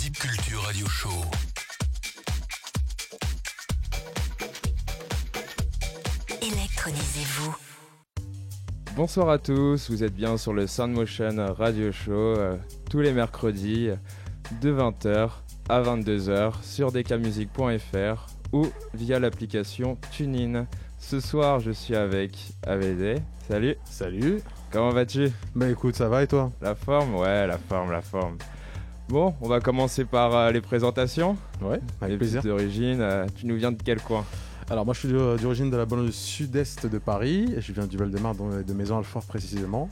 Deep Culture Radio Show. Électronisez-vous. Bonsoir à tous, vous êtes bien sur le Sound Motion Radio Show euh, tous les mercredis de 20h à 22h sur dkmusic.fr ou via l'application TuneIn. Ce soir, je suis avec AVD. Salut, Salut. comment vas-tu? Bah écoute, ça va et toi? La forme? Ouais, la forme, la forme. Bon, on va commencer par euh, les présentations. Ouais, les avec plaisir. petites origines. Euh, tu nous viens de quel coin? Alors moi je suis de- d'origine de la banlieue sud-est de Paris, et je viens du Val-de-Marne, donc de Maison Alfort précisément.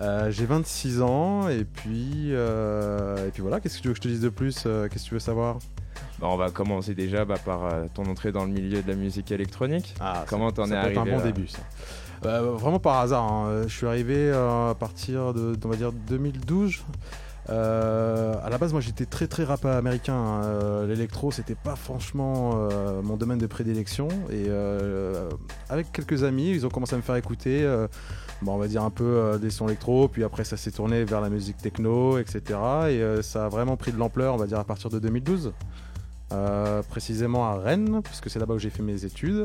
Euh, J'ai 26 ans et puis, euh, et puis voilà, qu'est-ce que tu veux que je te dise de plus Euh, Qu'est-ce que tu veux savoir? Bah, On va commencer déjà bah, par euh, ton entrée dans le milieu de la musique électronique. ah, Comment t'en es peut être arrivé un bon début ça. Euh, vraiment par hasard, hein. je suis arrivé euh, à partir de, on va dire 2012. Euh, à la base, moi j'étais très très rap américain. hein. Euh, L'électro, c'était pas franchement euh, mon domaine de prédilection. Et euh, avec quelques amis, ils ont commencé à me faire écouter, bon, on va dire un peu des sons électro. Puis après, ça s'est tourné vers la musique techno, etc. Et ça a vraiment pris de l'ampleur, on va dire à partir de 2012. Euh, précisément à Rennes, puisque c'est là-bas où j'ai fait mes études.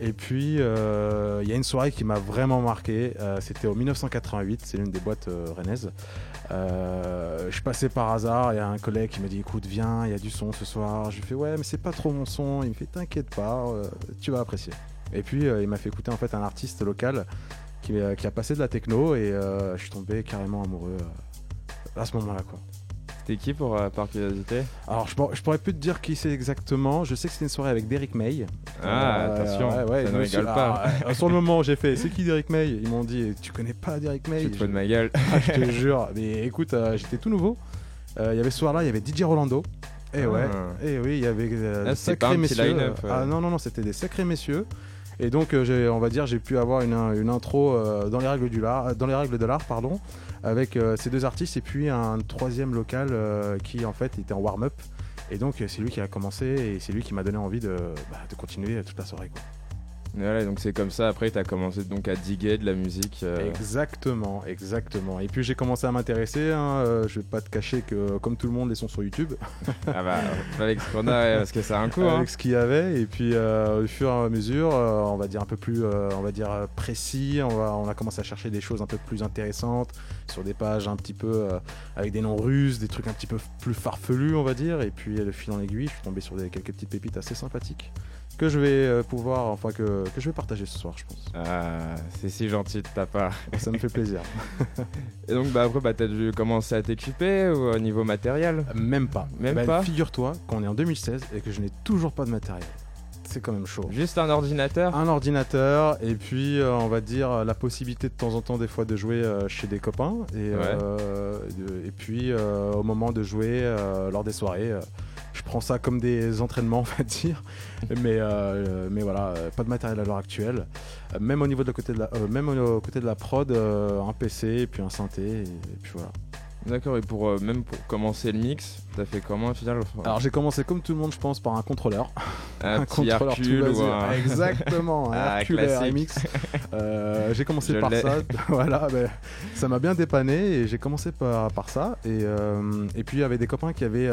Et puis, il y a une soirée qui m'a vraiment marqué. C'était au 1988, c'est l'une des boîtes rennaises. Euh, je passais par hasard, il y a un collègue qui m'a dit Écoute, viens, il y a du son ce soir. Je lui fais Ouais, mais c'est pas trop mon son. Il me fait T'inquiète pas, euh, tu vas apprécier. Et puis, euh, il m'a fait écouter en fait un artiste local qui, euh, qui a passé de la techno et je suis tombé carrément amoureux à ce moment-là. quoi. C'était qui pour, euh, par curiosité? Alors, je, pour- je pourrais plus te dire qui c'est exactement. Je sais que c'était une soirée avec Derrick May. Ah, Euh, attention, ouais, ouais, ça ne rigole pas. Ah, ouais, sur le moment, j'ai fait C'est qui Derrick May? Ils m'ont dit Tu connais pas Derrick May? Tu te fous de ma gueule. Ah, je te jure. Mais écoute, euh, j'étais tout nouveau. Euh, Il y avait ce soir-là, il y avait DJ Rolando. Et Ah. ouais. Et oui, il y avait euh, des sacrés messieurs. euh, euh. Ah non, non, non, c'était des sacrés messieurs. Et donc, euh, on va dire, j'ai pu avoir une, intro euh, dans les règles de l'art, avec euh, ces deux artistes et puis un troisième local qui en fait était en warm-up. Et donc, c'est lui qui a commencé et c'est lui qui m'a donné envie de, bah, continuer toute la soirée. Voilà, donc c'est comme ça. Après, tu as commencé donc à diguer de la musique. euh, Exactement, exactement. Et puis j'ai commencé à m'intéresser. hein, euh, je vais pas te cacher que, comme tout le monde, les sons sur YouTube, ah bah, avec ce qu'on a, parce que c'est un coup. Hein. avec ce qu'il y avait. Et puis euh, au fur et à mesure, euh, on va dire un peu plus, euh, on va dire euh, précis. On, va, on a commencé à chercher des choses un peu plus intéressantes sur des pages un petit peu euh, avec des noms russes, des trucs un petit peu plus farfelus, on va dire. Et puis le fil en aiguille, je suis tombé sur des, quelques petites pépites assez sympathiques que je vais euh, pouvoir, enfin que, que je vais partager ce soir, je pense. Ah, c'est si gentil de ta part. Ça me fait plaisir. Et donc, bah, après, bah, t'as dû commencer à t'équiper au niveau matériel? Même pas. Même Bah, pas? Figure-toi qu'on est en 2016 et que je n'ai toujours pas de matériel. C'est quand même chaud. Juste un ordinateur? Un ordinateur et puis euh, on va dire euh, la possibilité de temps en temps des fois de jouer euh, chez des copains et, euh, de- et puis euh, au moment de jouer euh, lors des soirées euh, prends ça comme des entraînements on va dire. Mais, euh, mais voilà pas de matériel à l'heure actuelle. Même au niveau de côté de la, euh, même côté de la prod euh, un PC et puis un synthé et puis voilà D'accord, et pour, euh, même pour commencer le mix, t'as fait comment final alors j'ai commencé comme tout le monde je pense par un contrôleur un, contrôleur tout ou un... Exactement, un Ah, Hercule. RMX. Euh, j'ai commencé Je par ça. voilà, ben, ça m'a bien dépanné et j'ai commencé par, par ça. Et, euh, et puis il y avait des copains qui avaient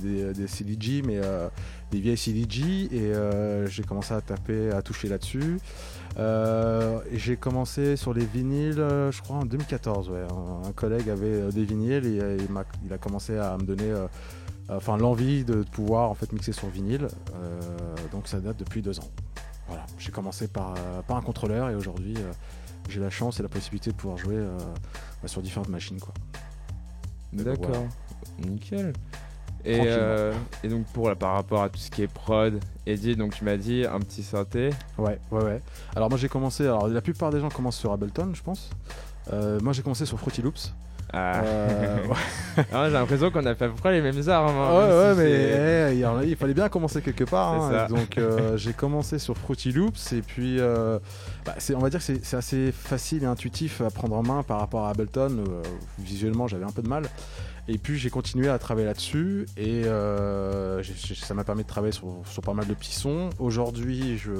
des, des CDJ, mais euh, des vieilles CDJ. Et euh, j'ai commencé à taper, à toucher là-dessus. Euh, j'ai commencé sur les vinyles, euh, je crois en 2014. Ouais. Un, collègue avait des vinyles et il, m'a- il a commencé à me donner enfin l'envie de pouvoir en fait mixer sur vinyle. Donc ça date depuis deux ans. Voilà, j'ai commencé par, par un contrôleur et aujourd'hui j'ai la chance et la possibilité de pouvoir jouer bah, sur différentes machines. D'accord, nickel. Et, euh, et donc pour la- par rapport à tout ce qui est prod, Eddie, donc tu m'as dit un petit synthé. Ouais, ouais, ouais. Alors moi j'ai commencé, alors la plupart des gens commencent sur Ableton je pense. Euh, moi j'ai commencé sur Fruity Loops. Ah. Euh, ouais, Ah, j'ai l'impression qu'on a fait à peu près les mêmes armes. hein, ouais, ouais, si mais eh, il fallait bien commencer quelque part. Hein. Donc euh, j'ai commencé sur Fruity Loops et puis euh, bah, on va dire que c'est assez facile et intuitif à prendre en main par rapport à Ableton. Visuellement j'avais un peu de mal. Et puis j'ai continué à travailler là-dessus et euh, ça m'a permis de travailler sur, sur pas mal de petits sons. Aujourd'hui je,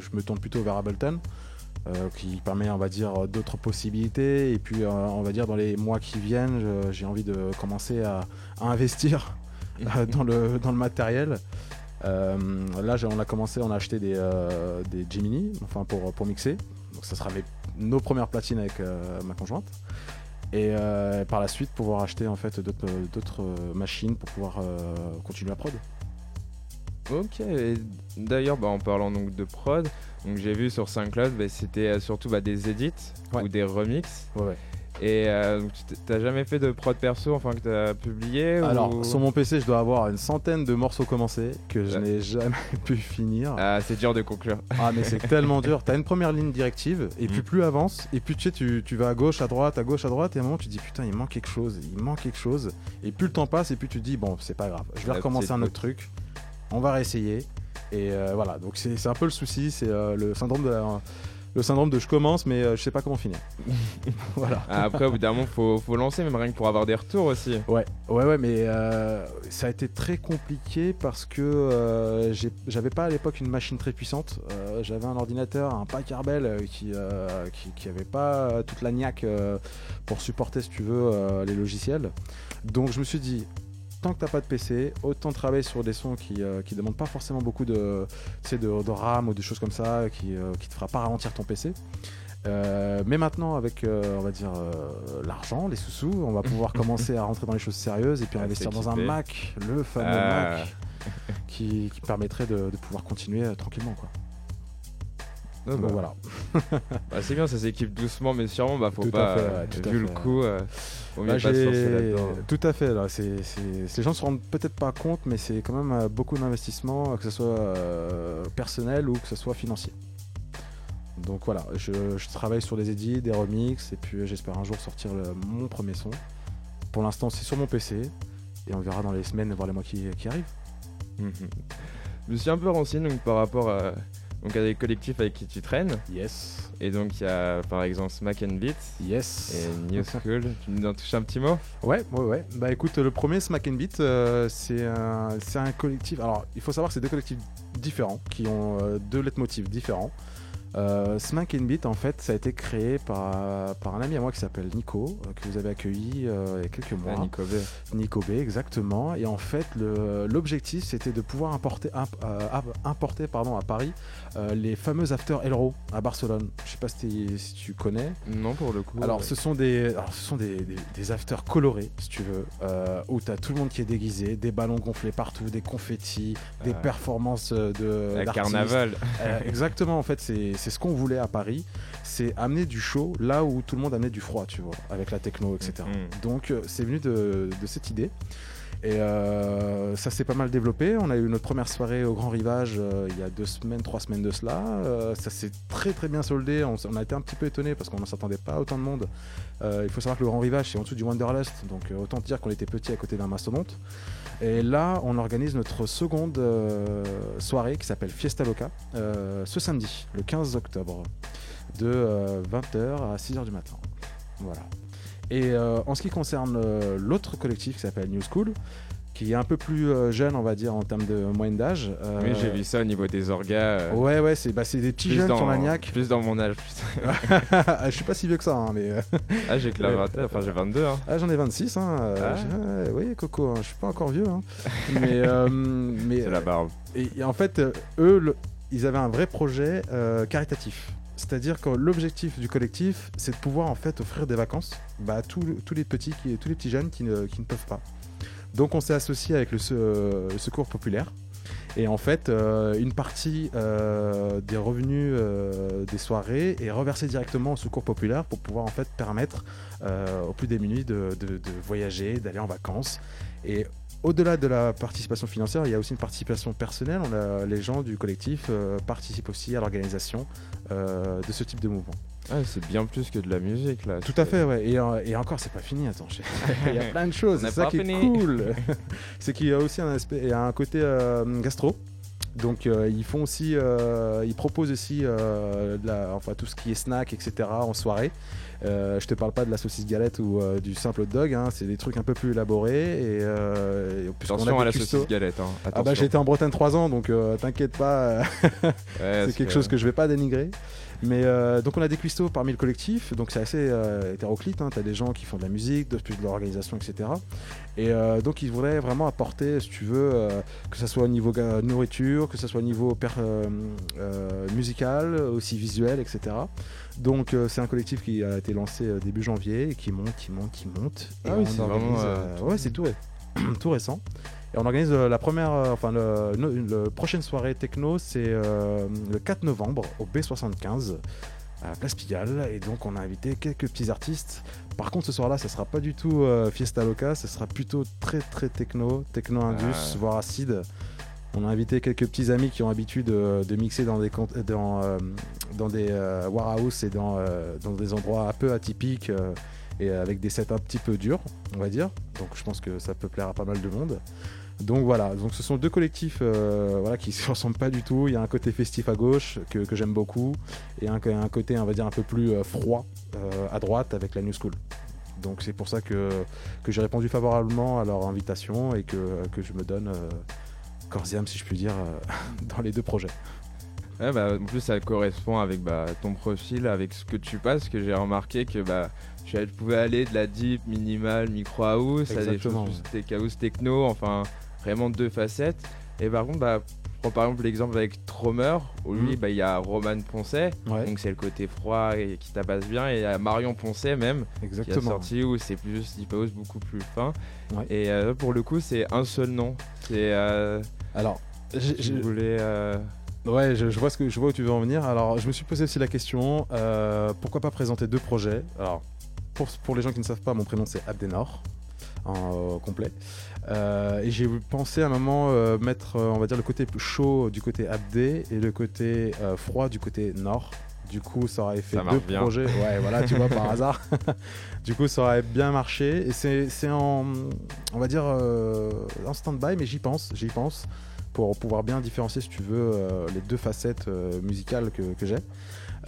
je me tourne plutôt vers Ableton. euh, qui permet, on va dire, d'autres possibilités. Et puis, euh, on va dire, dans les mois qui viennent, j'ai envie de commencer à, à investir dans, le, dans le matériel. là, on a commencé, on a acheté des, des Gemini, enfin pour, pour mixer. Donc ça sera nos premières platines avec ma conjointe et par la suite pouvoir acheter en fait d'autres machines pour pouvoir continuer à prod. Ok, d'ailleurs bah, en parlant donc de prod, j'ai vu sur SoundCloud, bah, c'était euh, surtout bah, des edits ou des remixes. Ouais, Et euh, t'as jamais fait de prod perso, enfin que t'as publié Alors sur mon PC, je dois avoir une centaine de morceaux commencés que je n'ai jamais pu finir. Ah, c'est dur de conclure. Ah, mais c'est tellement dur. T'as une première ligne directive, et puis mm. plus avance, et plus tu sais, tu, tu, vas à gauche, à droite, à gauche, à droite, et à un moment tu dis putain, il manque quelque chose, il manque quelque chose. Et plus le temps passe, et plus tu dis bon, c'est pas grave, je vais recommencer un autre truc on va réessayer. Et euh, voilà, donc c'est un peu le souci, c'est euh, le syndrome de le syndrome de je commence mais euh, je sais pas comment finir. voilà. Ah, après au bout d'un moment faut, faut lancer même rien que pour avoir des retours aussi. Ouais, ouais, ouais, mais ça a été très compliqué parce que j'avais pas à l'époque une machine très puissante. j'avais un ordinateur, un Packard Bell qui, qui, qui avait pas toute la niaque pour supporter si tu veux les logiciels. Donc je me suis dit tant que t'as pas de PC, autant travailler sur des sons qui, ne euh, demandent pas forcément beaucoup de, de, de RAM ou de choses comme ça, qui, euh, qui te fera pas ralentir ton PC. Euh, mais maintenant, avec on va dire l'argent, les sous-sous, on va pouvoir commencer à rentrer dans les choses sérieuses et puis ah, investir dans un Mac, le fameux ah. Mac, qui, permettrait de, pouvoir continuer tranquillement. Quoi. Donc bah. voilà. bah, c'est bien, ça s'équipe doucement, mais sûrement, bah, faut pas, vu le coup, bah, tout à fait. Là, c'est, Les gens se rendent peut-être pas compte, mais c'est quand même euh, beaucoup d'investissement, que ce soit euh, personnel ou que ce soit financier. Donc voilà, je, travaille sur des edits, des remixes, et puis j'espère un jour sortir mon premier son. Pour l'instant, c'est sur mon PC, et on verra dans les semaines, voire les mois qui, arrivent. Mhm. Je me suis un peu renseigné donc, par rapport à donc il y a des collectifs avec qui tu traînes. Yes. Et donc il y a par exemple Smack and Beat. Yes. Et New School. tu nous en touches un petit mot? Ouais, ouais, ouais. Bah écoute, le premier Smack and Beat, euh, c'est un, un, collectif. Alors il faut savoir que c'est deux collectifs différents qui ont euh, deux leitmotifs différents. Euh, Smack and Beat, en fait, ça a été créé par, par un ami à moi qui s'appelle Nico, que vous avez accueilli euh, il y a quelques mois. Nico B. Nico B, exactement. Et en fait, l'objectif, c'était de pouvoir importer, importer pardon, à Paris les fameux After Elro à Barcelone. Je sais pas si, si, tu connais. Non, pour le coup. Alors, ce sont des, alors, ce sont des, des, afters colorés, si tu veux, où tu as tout le monde qui est déguisé, des ballons gonflés partout, des confettis, des performances de. La carnaval. exactement, en fait, c'est ce qu'on voulait à Paris, c'est amener du chaud là où tout le monde amenait du froid, tu vois, avec la techno, etc. Mm-hmm. Donc euh, c'est venu de, cette idée. Et euh, ça s'est pas mal développé. On a eu notre première soirée au Grand Rivage euh, il y a deux semaines, trois semaines de cela. ça s'est très très bien soldé. On, a été un petit peu étonné parce qu'on ne s'attendait pas autant de monde. il faut savoir que le Grand Rivage c'est en dessous du Wanderlust, donc autant dire qu'on était petit à côté d'un mastodonte. Et là, on organise notre seconde euh, soirée qui s'appelle Fiesta Loca euh, ce samedi, le 15 octobre, de 20h euh, à 6h du matin. Voilà. Et en ce qui concerne l'autre collectif qui s'appelle New School, qui est un peu plus euh, jeune, on va dire, en termes de moyenne d'âge. Euh, oui, j'ai vu ça au niveau des orgas. Euh, ouais, ouais, c'est bah, des petits jeunes dans, maniaques. Plus dans mon âge. je suis pas si vieux que ça, hein, mais. ah, j'ai que la vingtaine, enfin j'ai 22. Hein. Ah, j'en ai 26. Hein, ah. oui, Coco, hein, je suis pas encore vieux. Hein. mais. mais c'est la barbe. Et, en fait, eux, ils avaient un vrai projet caritatif. C'est-à-dire que l'objectif du collectif, c'est de pouvoir en fait offrir des vacances bah, à tous, tous, les petits, tous les petits jeunes qui ne, peuvent pas. Donc on s'est associé avec le, Secours Populaire. Et en fait, euh, une partie euh, des revenus euh, des soirées est reversée directement au Secours Populaire pour pouvoir en fait permettre aux plus démunis de, de voyager, d'aller en vacances. Et au-delà de la participation financière, il y a aussi une participation personnelle. On a, les gens du collectif participent aussi à l'organisation de ce type de mouvement. Ah, c'est bien plus que de la musique là. Tout à fait, ouais. Et, euh, et encore, c'est pas fini. Attends, il y a plein de choses. C'est ça qui est cool. c'est qu'il y a aussi un aspect, il y a un côté euh, gastro. Donc euh, ils font aussi, ils proposent aussi la, enfin tout ce qui est snack, etc. en soirée. Euh, je te parle pas de la saucisse galette ou euh, du simple hot dog, hein, c'est des trucs un peu plus élaborés. Et, euh, Attention à la saucisse galette. Hein. Ah bah j'ai été en Bretagne 3 ans, donc t'inquiète pas, c'est quelque chose que je vais pas dénigrer. Mais euh, donc on a des cuistots parmi le collectif, donc c'est assez euh, hétéroclite. Hein. Tu as des gens qui font de la musique, de, de l'organisation, etc. Et euh, donc ils voulaient vraiment apporter, si tu veux, que ce soit au niveau nourriture, que ce soit au niveau musical, aussi visuel, etc. Donc c'est un collectif qui a été lancé début janvier et qui monte, qui monte, qui monte. ah oui, c'est vraiment. ouais, c'est tout, tout récent. Et on organise euh, la première, euh, enfin le, prochaine soirée techno, c'est euh, le 4 novembre au B75 à Place Pigalle. Et donc on a invité quelques petits artistes. Par contre ce soir-là, ça sera pas du tout Fiesta Loca, ce sera plutôt très très techno, techno indus, ah. voire acide. On a invité quelques petits amis qui ont l'habitude de, mixer dans des, dans, dans des warehouse et dans, dans des endroits un peu atypiques et avec des sets un petit peu durs, on va dire. Donc je pense que ça peut plaire à pas mal de monde. Donc voilà, donc ce sont deux collectifs euh, voilà, qui ne se ressemblent pas du tout. Il y a un côté festif à gauche que, j'aime beaucoup et un, un, côté on va dire un peu plus euh, froid euh, à droite avec la New School. Donc c'est pour ça que, que j'ai répondu favorablement à leur invitation et que, que je me donne corsiam si je puis dire dans les deux projets. bah, en plus ça correspond avec bah, ton profil, avec ce que tu passes, que j'ai remarqué que bah, tu pouvais aller de la deep, minimal, micro house à des choses plus house techno, enfin vraiment deux facettes. Et par contre, bah, prends par exemple l'exemple avec Tromer, où lui, mhm. bah, il y a Roman Poncet, donc c'est le côté froid et qui tabasse bien, et il y a Marion Poncet même, Exactement. qui a sorti où c'est plus deep house, beaucoup plus fin. Et euh, pour le coup, c'est un seul nom. C'est. Euh, Alors, je voulais. Euh, ouais, je, vois ce que je vois où tu veux en venir. Alors, je me suis posé aussi la question pourquoi pas présenter deux projets? Alors, pour, pour les gens qui ne savent pas, mon prénom c'est Abdenor en complet. Euh, et j'ai pensé à un moment euh, mettre, euh, on va dire, le côté chaud du côté Abdé et le côté froid du côté nord. Du coup, ça aurait fait deux projets. Ouais, voilà, tu vois, par hasard. du coup, ça aurait bien marché. Et c'est en, on va dire, en stand-by, mais j'y pense, j'y pense, pour pouvoir bien différencier, si tu veux, les deux facettes musicales que, que j'ai.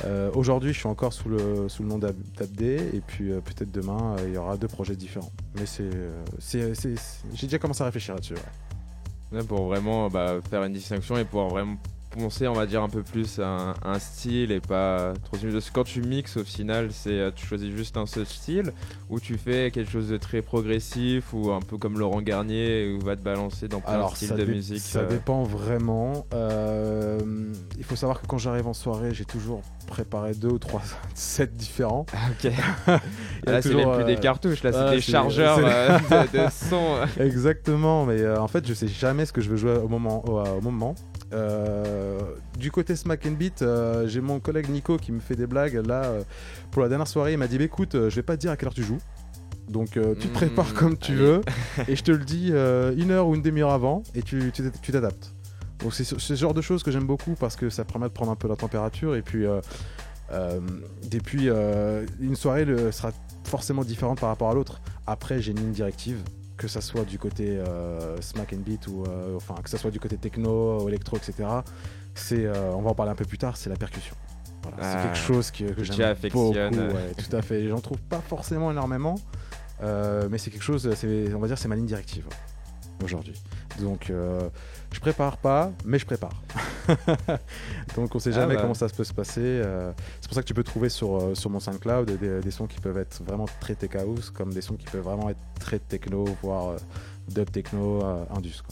Euh, aujourd'hui, je suis encore sous le, sous le nom d'Abdé, et puis euh, peut-être demain, euh, il y aura deux projets différents. Mais c'est, j'ai déjà commencé à réfléchir là-dessus. pour vraiment bah, faire une distinction et pouvoir vraiment penser, on va dire, un peu plus à un, style et pas trop que quand tu mixes, au final, c'est euh, tu choisis juste un seul style ou tu fais quelque chose de très progressif ou un peu comme Laurent Garnier où va te balancer dans plein de styles de musique. Ça euh. dépend vraiment. Euh, il faut savoir que quand j'arrive en soirée, j'ai toujours préparé deux ou trois sets différents. Ah, ok. là, c'est même plus des cartouches, là, c'est des chargeurs de, son. Exactement, mais en fait, je sais jamais ce que je veux jouer au moment. au moment. Euh, du côté Smack and Beat, euh, j'ai mon collègue Nico qui me fait des blagues. Là, euh, pour la dernière soirée, il m'a dit bah, écoute, je vais pas te dire à quelle heure tu joues. Donc tu te prépares mmh, comme tu veux et je te le dis une heure ou une demi-heure avant et tu t'adaptes. Donc c'est ce genre de choses que j'aime beaucoup parce que ça permet de prendre un peu la température et puis, depuis une soirée sera forcément différente par rapport à l'autre. Après j'ai une ligne directive que ça soit du côté euh, smack and beat ou euh, enfin que ça soit du côté techno, électro, etc. C'est, euh, on va en parler un peu plus tard, c'est la percussion. c'est ah, quelque chose que, que j'aime beaucoup. tout à fait. J'en trouve pas forcément énormément, mais c'est quelque chose, on va dire, c'est ma ligne directive aujourd'hui. Donc je prépare pas, mais je prépare. Donc on sait jamais ah bah. comment ça peut se passer. Euh, c'est pour ça que tu peux trouver sur, euh, sur mon SoundCloud des, des, sons qui peuvent être vraiment très tech house, comme des sons qui peuvent vraiment être très techno, voire euh, dub techno, indus.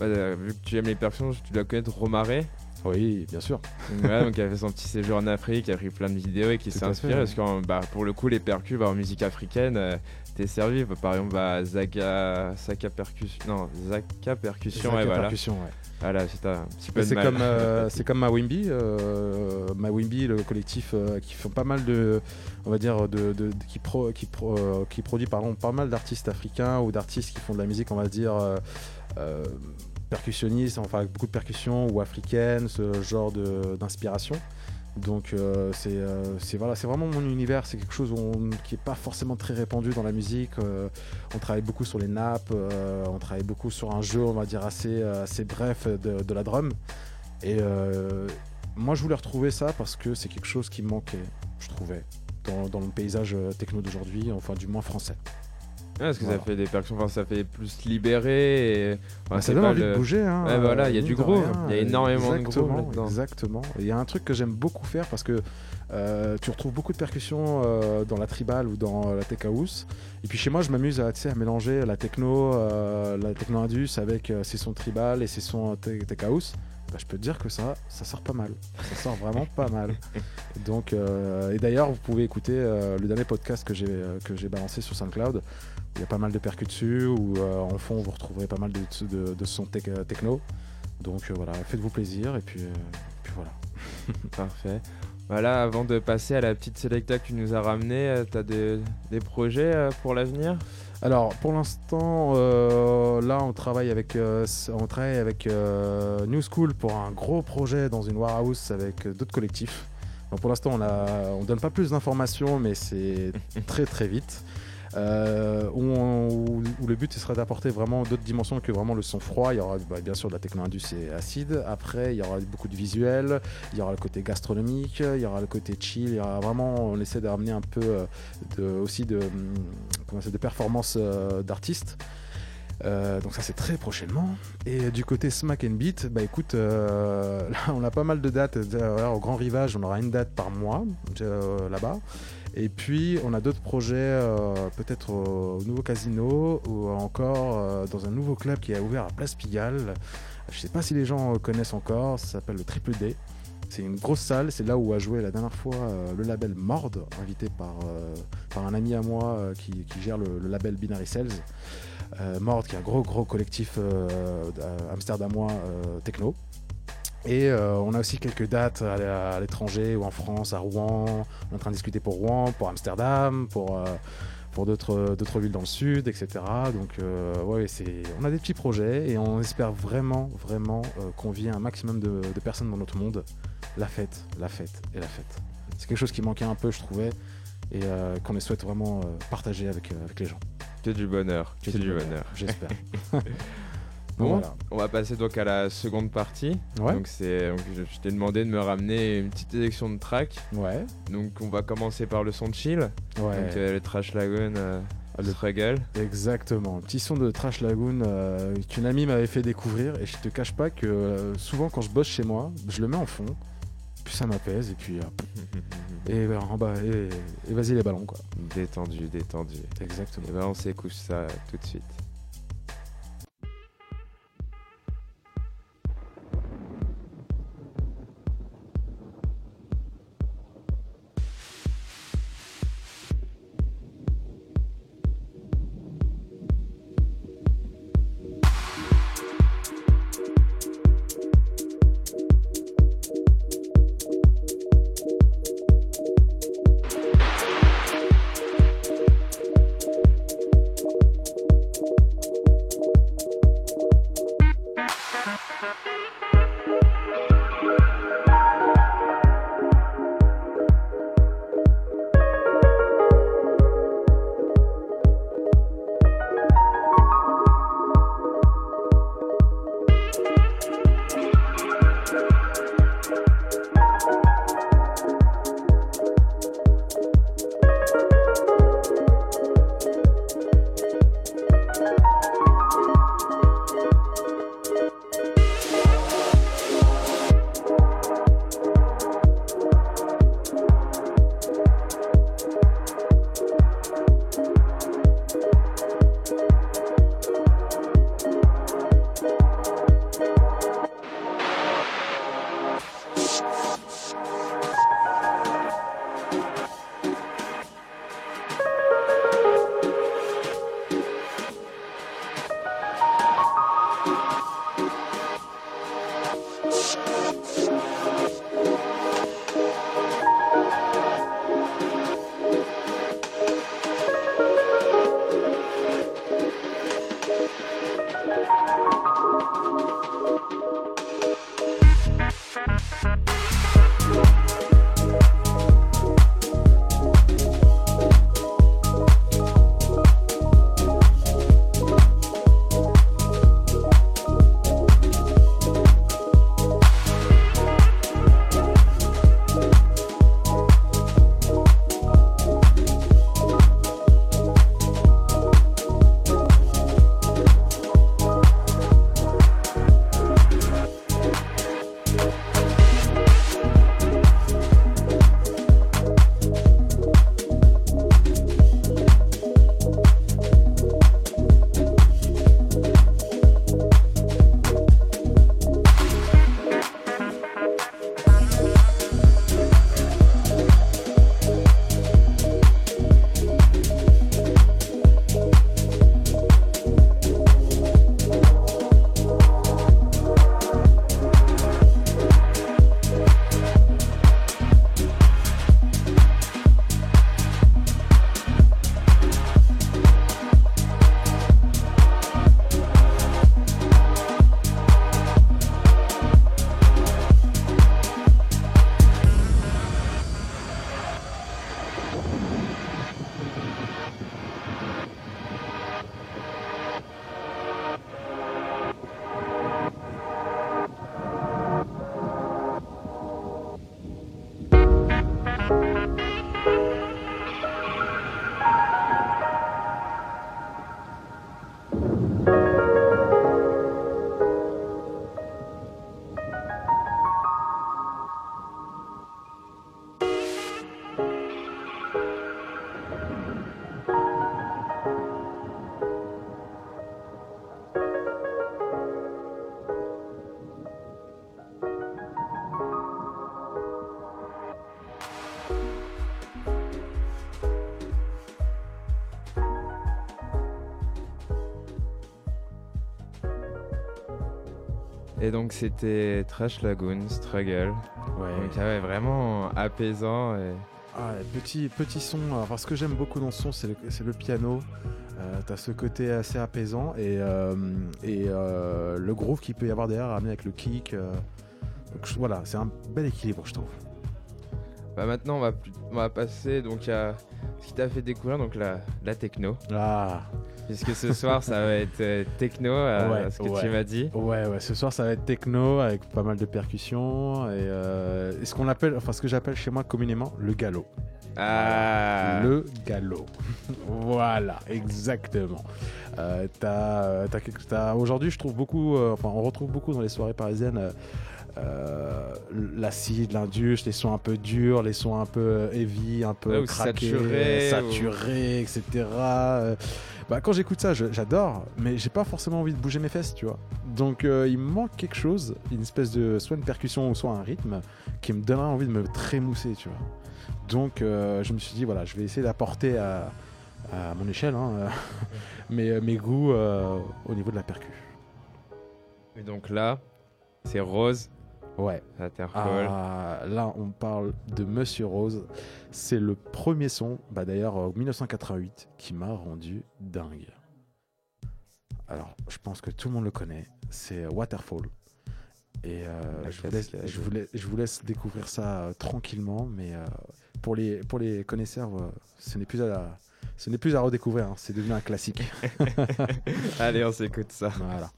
vu que tu aimes les percussions, tu dois connaître Romaré. Oui, bien sûr. donc, il a fait son petit séjour en Afrique, il a pris plein de vidéos et qui s'est inspiré. Parce que bah, pour le coup, les percus bah, en musique africaine, t'es servi. Par exemple, bah, Zaka, Zaka Percussion. Non, Zaka Percussion, Zaka voilà. Percussion, ouais. Voilà, c'est un petit peu C'est comme, euh, c'est comme Mawimbi, euh, Mawimbi, le collectif euh, qui font pas mal de, on va dire, de, de, qui, pro, qui, pro, qui produit pardon, pas mal d'artistes africains ou d'artistes qui font de la musique, on va dire, percussionnistes, enfin avec beaucoup de percussions ou africaines, ce genre d'inspiration. Donc euh, euh, c'est vraiment mon univers, c'est quelque chose qui n'est pas forcément très répandu dans la musique. Euh, on travaille beaucoup sur les nappes, on travaille beaucoup sur un jeu, on va dire assez, assez bref de, la drum. Et moi je voulais retrouver ça parce que c'est quelque chose qui manquait, je trouvais, dans, dans le paysage techno d'aujourd'hui, enfin du moins français. Ouais, parce que ça fait des percussions, enfin, ça fait plus libéré. Et... Enfin, ça donne envie de bouger. Hein, ouais, voilà, il y a du groove. Il y a énormément de groove Exactement. Il y a un truc que j'aime beaucoup faire parce que euh, tu retrouves beaucoup de percussions euh, dans la tribal ou dans la tech house. Et puis chez moi, je m'amuse à, à, mélanger la techno, euh, la techno indus avec ses sons tribal et ses sons tech house. Bah, je peux te dire que ça, ça sort pas mal. Ça sort vraiment pas mal. Donc, et d'ailleurs, vous pouvez écouter le dernier podcast que j'ai que j'ai balancé sur SoundCloud. Il y a pas mal de percus dessus, où en fond vous retrouverez pas mal de, de, sons techno. Donc voilà, faites-vous plaisir et puis, puis voilà. Parfait. Voilà, avant de passer à la petite sélecta que tu nous as ramené, euh, tu as des, projets euh, pour l'avenir? Alors pour l'instant, euh, là on travaille avec, on travaille avec New School pour un gros projet dans une warehouse avec d'autres collectifs. Donc pour l'instant on ne on donne pas plus d'informations, mais c'est très très vite. Euh, où, le but ce serait d'apporter vraiment d'autres dimensions que vraiment le son froid. Il y aura bah, bien sûr de la techno-indus et acide. Après, il y aura beaucoup de visuels, il y aura le côté gastronomique, il y aura le côté chill. Il y aura vraiment, on essaie d'amener un peu euh, de, aussi de, hum, comment de performance euh, d'artistes. donc ça c'est très prochainement. Et du côté Smack and Beat, bah écoute, là on a pas mal de dates. au Grand Rivage, on aura une date par mois là-bas. Et puis, on a d'autres projets, euh, peut-être au nouveau casino ou encore euh, dans un nouveau club qui a ouvert à Place Pigalle. Je ne sais pas si les gens connaissent encore, ça s'appelle le Triple D. C'est une grosse salle, c'est là où a joué la dernière fois euh, le label Mord, invité par, par un ami à moi qui, gère le, le, label Binary Sales. Mord, qui est un gros gros collectif amsterdamois techno. Et euh, on a aussi quelques dates à l'étranger ou en France, à Rouen. On est en train de discuter pour Rouen, pour Amsterdam, pour, euh, pour d'autres villes dans le sud, etc. Donc euh, ouais, on a des petits projets et on espère vraiment, vraiment qu'on vit un maximum de, personnes dans notre monde. La fête, la fête et la fête. C'est quelque chose qui manquait un peu, je trouvais, et qu'on souhaite vraiment partager avec, avec les gens. Que du bonheur, que, du bonheur. J'espère. Bon, on va passer donc à la seconde partie. Donc c'est, je, t'ai demandé de me ramener une petite sélection de tracks. Ouais. Donc on va commencer par le son de chill. Ouais. Donc euh, le Trash Lagoon. Euh, le Struggle. Exactement. Petit son de Trash Lagoon euh, qu'une amie m'avait fait découvrir et je te cache pas que souvent quand je bosse chez moi, je le mets en fond, puis ça m'apaise et puis et en bas et, et vas-y les ballons quoi. Détendu, détendu. Exactement. Et ben on s'écoute ça tout de suite. Et donc c'était Trash Lagoon, Struggle. Ouais. Donc ah ouais, vraiment apaisant. Et... Ah, petit, petit son. Alors, ce que j'aime beaucoup dans ce son, c'est le, piano. Euh, T'as ce côté assez apaisant et, euh, et euh, le groove qu'il peut y avoir derrière amené avec le kick. Donc, je- voilà, c'est un bel équilibre, je trouve. Bah maintenant on va, on va passer donc à ce qui t'a fait découvrir donc la, la techno. Ah, Puisque ce soir ça va être euh, techno, euh, Ouais, ce que ouais. tu m'as dit. ouais, ouais. Ce soir, ça va être techno avec pas mal de percussions et, euh, et ce qu'on appelle, enfin, ce que j'appelle chez moi communément le galop. Ah Le galop. voilà, exactement. Euh, t'as- Aujourd'hui, je trouve beaucoup, enfin, on retrouve beaucoup dans les soirées parisiennes euh, l'acide, l'indus, les sons un peu durs, les sons un peu heavy, un peu Ouais, craqués, saturés, saturés, etc. Bah, quand j'écoute ça, j'adore, mais j'ai pas forcément envie de bouger mes fesses, tu vois. Donc euh, il me manque quelque chose, une espèce de soit une percussion soit un rythme qui me donnera envie de me trémousser, tu vois. Donc euh, je me suis dit voilà, je vais essayer d'apporter à, mon échelle hein, euh, mes, goûts au niveau de la percu. Et donc là, c'est Rose, Ouais. Interpol. Ah, là, on parle de Monsieur Rose. C'est le premier son, bah d'ailleurs, en 1988, qui m'a rendu dingue. Alors, je pense que tout le monde le connaît. C'est Waterfall. Et euh, je, vous laisse, cascade. je, vous laisse, je vous laisse découvrir ça euh, tranquillement. Mais euh, pour, les, pour les connaisseurs, euh, ce n'est plus à, ce n'est plus à redécouvrir. hein. C'est devenu un classique. Allez, on s'écoute ça. voilà.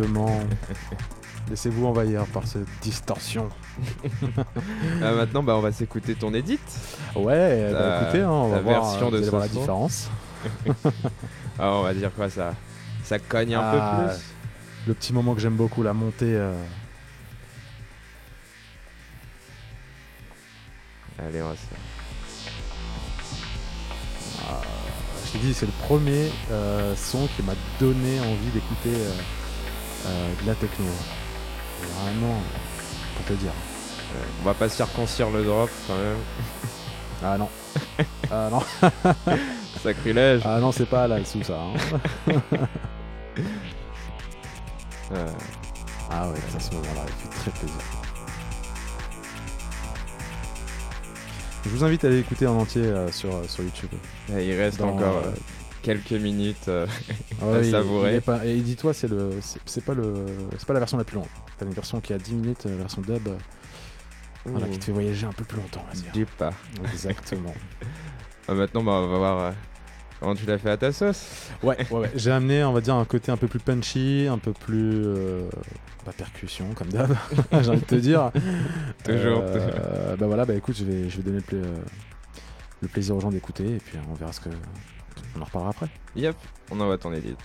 Exactement. Laissez-vous envahir par cette distorsion. Ah, maintenant, bah, on va s'écouter ton edit. Ouais, bah, écoutez, hein, on va voir, version euh, de voir la différence. Ah, on va dire quoi ça Ça cogne un Ah, peu plus. Le petit moment que j'aime beaucoup, la montée. euh, Allez, on va se Je t'ai dit, c'est le premier euh, son qui m'a donné envie d'écouter de la techno. Vraiment, pour te dire. Ouais, On va pas circoncire le drop quand même. Ah non. ah non, Sacrilège. ah non c'est pas là sous ça. hein. Euh, Ah ouais, à ce moment-là, il fait très plaisir. Je vous invite à aller écouter en entier euh, sur, sur YouTube. il reste Dans, encore euh, euh, quelques minutes. euh, Ah ouais, il- savourer. il est pas- et dis-toi, c'est le, c'est pas le, c'est pas la version la plus longue. T'as une version qui a 10 minutes, la version dub, euh, voilà, qui te fait voyager un peu plus longtemps, on va dire. dis pas. Exactement. Ah, maintenant, bah, on va voir euh, comment tu l'as fait à ta sauce. ouais, ouais, ouais. J'ai amené, on va dire, un côté un peu plus punchy, un peu plus, euh, percussion comme d'hab. J'ai envie de te dire. Toujours, Euh, bah voilà, bah écoute, je vais, je vais donner le, pla- euh, le plaisir aux gens d'écouter et puis on verra ce que, on en reparlera après. Yep, on envoie ton edit.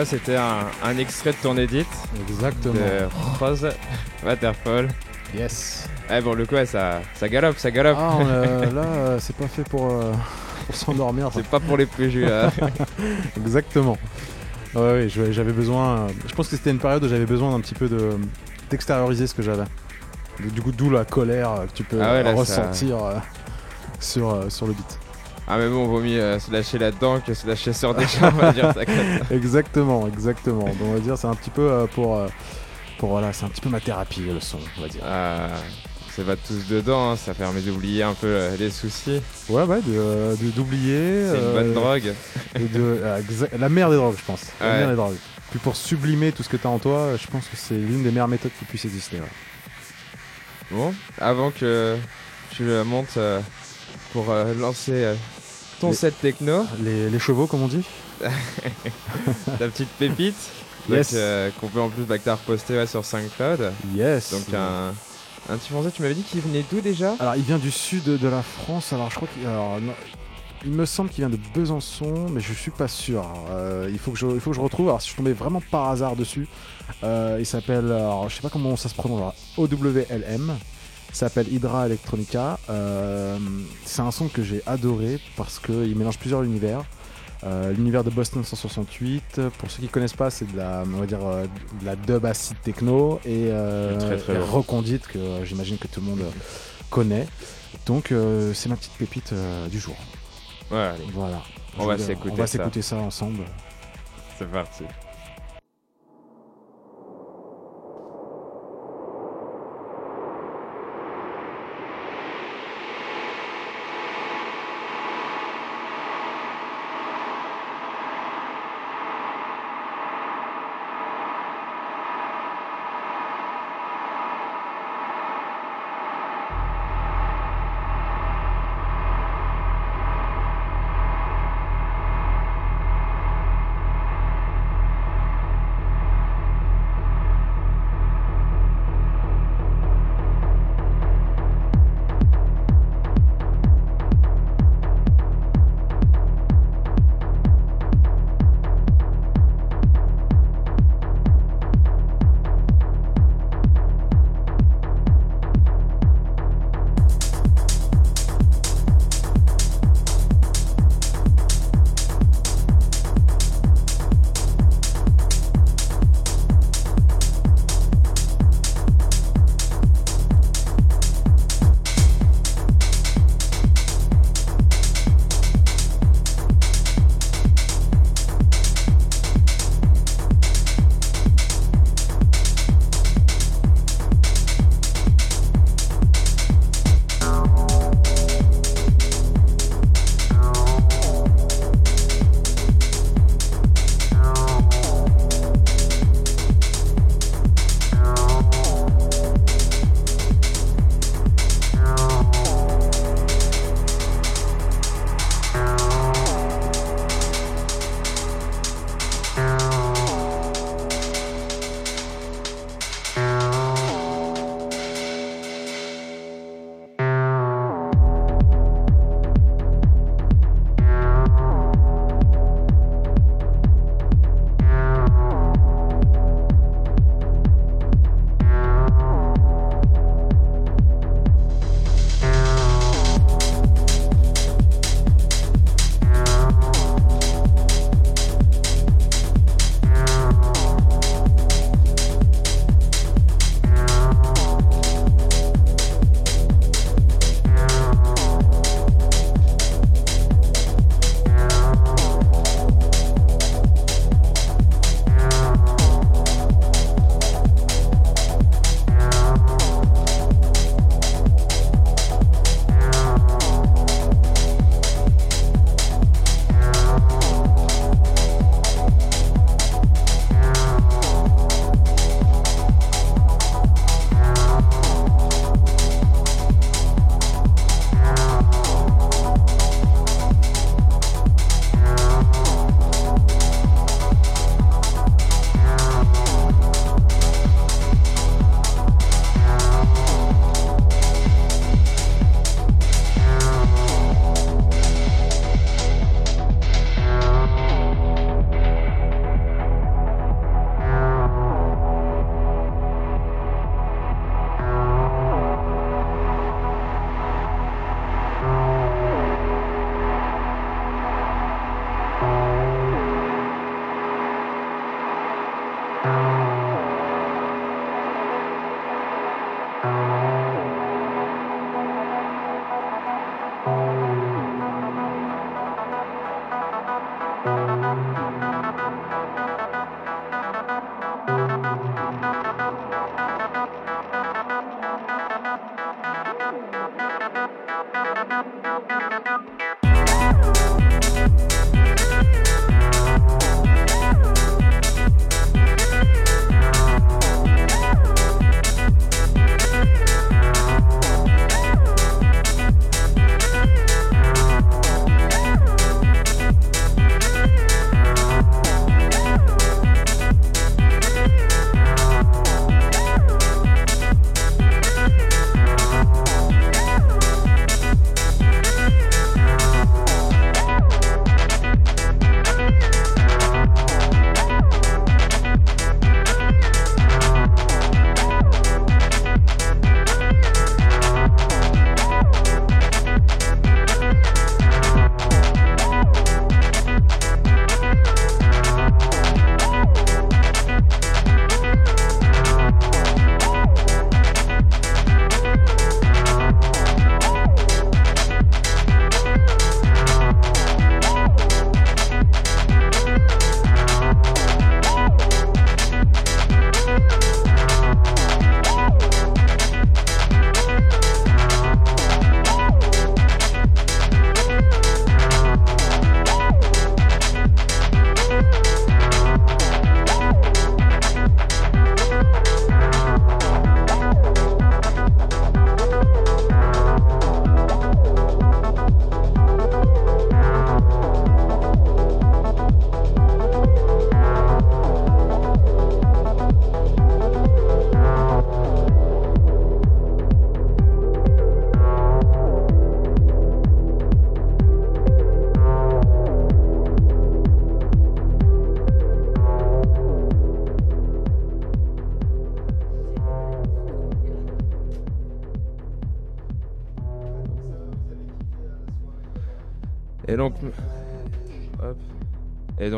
Voilà, c'était un, un extrait de ton edit Exactement. de Rose Waterfall. Yes. Eh, pour le coup, ouais, ça, ça galope, ça galope. Ah, euh, là, euh, c'est pas fait pour, euh, pour s'endormir. C'est pas pour les plus jus là. Exactement. Ouais, ouais, j'avais besoin. Je pense que c'était une période où j'avais besoin d'un petit peu de d'extérioriser ce que j'avais. Du coup, d'où la colère que tu peux Ah ouais, là, ça- ressentir sur, sur le beat. Ah mais bon, vaut mieux euh, se lâcher là-dedans que se lâcher sur des on va dire ça. Exactement, exactement. Donc on va dire c'est un petit peu euh, pour, euh, pour voilà, c'est un petit peu ma thérapie le son, on va dire. Ah, ça va tous dedans, hein, ça permet d'oublier un peu les soucis. Ouais, ouais, de, euh, de- d'oublier. C'est une bonne drogue. et de, la mère des drogues, je pense. La Ouais. mère des drogues. Puis pour sublimer tout ce que t'as en toi, je pense que c'est l'une des meilleures méthodes qui puisse exister. ouais. Bon, avant que tu montes pour lancer ton Les- set techno, Les, les chevaux, comme on dit. ta petite pépite, Yes. euh, qu'on peut en plus bah, que reposté ouais, sur SoundCloud. Yes. Donc un, un petit français, tu m'avais dit qu'il venait d'où déjà? Alors, il vient du sud de la France. Alors, je crois qu'il. Il me semble qu'il vient de Besançon, mais je suis pas sûr. Euh, il, faut que je, il faut que je retrouve. Alors, si je tombais vraiment par hasard dessus, euh, il s'appelle. Alors, je sais pas comment ça se prononce. OWLM. S'appelle Hydra Electronica. Euh, c'est un son que j'ai adoré parce qu'il mélange plusieurs univers. Euh, L'univers de Boston 168, pour ceux qui connaissent pas, c'est de la, on va dire, euh, de la dub acid techno et, euh, Très, très et lourd. recondite que j'imagine que tout le monde connaît. Donc c'est ma petite pépite du jour. Ouais, allez, Voilà. On va On s'écouter ça ensemble. c'est parti.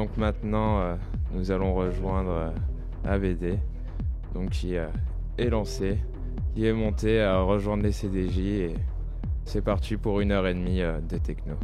Donc maintenant, euh, nous allons rejoindre euh, donc qui euh, est lancé, qui est monté à rejoindre les CDJ et c'est parti pour une heure et demie de techno.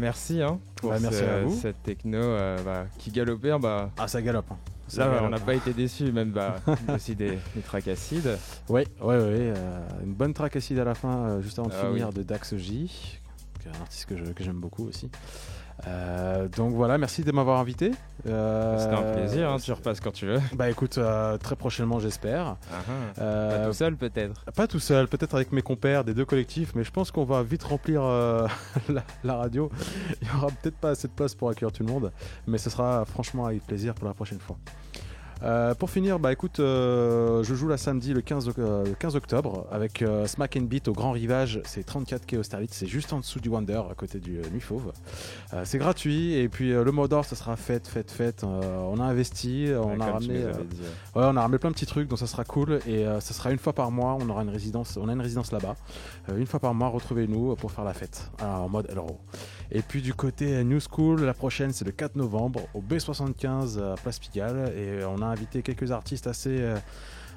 Merci hein, pour Bah, merci ce- à vous. cette techno euh, bah, qui galopait. Bah, Ah, ça galope. hein. Ça là, galope. on n'a pas été déçus, même bah, aussi des, des tracks acides. Oui, ouais, ouais, euh, une bonne track acide à la fin, euh, juste avant de Ah finir, oui. de Dax J, qui est un artiste que j'aime beaucoup aussi. Euh, donc voilà, merci de m'avoir invité. Euh, C'était un plaisir, hein, tu repasses quand tu veux. Bah écoute, euh, très prochainement j'espère. Ah, ah. Pas tout seul peut-être. Pas tout seul, peut-être avec mes compères des deux collectifs, mais je pense qu'on va vite remplir la, la radio. Il y aura peut-être pas assez de place pour accueillir tout le monde, mais ce sera franchement avec plaisir pour la prochaine fois. Euh, pour finir, bah écoute, euh, je joue la samedi le 15, oc- euh, le 15 octobre avec Smack and Beat au Grand Rivage. C'est 34 quai Austerlitz, c'est juste en dessous du Wonder, à côté du Nuit Fauve. Euh, c'est gratuit et puis euh, le mot d'or, ça sera fête, fête, fête. Euh, on a investi, on a ramené. ouais. On a plein de petits trucs, donc ça sera cool. Et euh, ça sera une fois par mois. On aura une résidence, on a une résidence là-bas. Euh, une fois par mois, retrouvez-nous pour faire la fête Alors, en mode Elro. Et puis du côté New School, la prochaine c'est le 4 novembre au B75 à Place Pigalle. Et on a invité quelques artistes assez.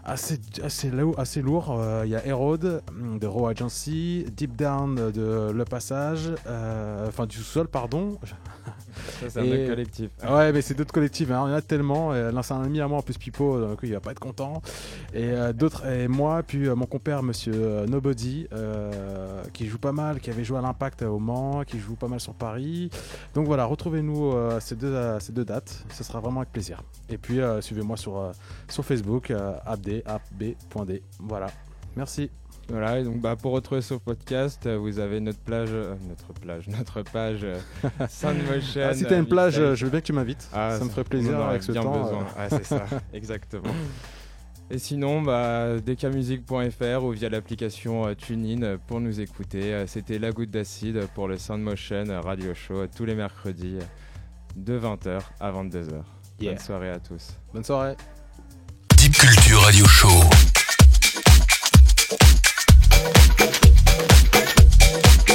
Euh, Assez, assez, lou- assez lourd. Euh, Il y a Herod hum, de Raw Agency, Deep Down de Le Passage, euh, enfin du sous-sol, pardon. Ça, c'est un autre collectif. Ouais, mais c'est d'autres collectifs, hein. il y en a tellement. L'un, c'est un ami à moi, en plus Pipo, donc il va pas être content. Et euh, d'autres, et moi, puis euh, mon compère, monsieur euh, Nobody, euh, qui joue pas mal, qui avait joué à l'Impact au Mans, qui joue pas mal sur Paris. Donc voilà, retrouvez-nous euh, ces, deux, ces deux dates, ce sera vraiment avec plaisir. Et puis euh, suivez-moi sur, euh, sur Facebook, euh, abd, ab.d. Voilà, merci. Voilà, et donc bah, pour retrouver ce podcast, euh, vous avez notre plage, euh, notre plage, notre page euh, Soundmotion. Ah, si t'as une plage, euh, je veux bien que tu m'invites. Ah, ça me ferait plaisir avec ce bien temps. besoin. Ah, c'est ça, exactement. Et sinon, bah, dkmusic.fr ou via l'application TuneIn pour nous écouter. C'était La Goutte d'Acide pour le Soundmotion Radio Show tous les mercredis de 20h à 22h. Yeah. Bonne soirée à tous. Bonne soirée. Deep Culture Radio Show.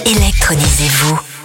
Électronisez-vous.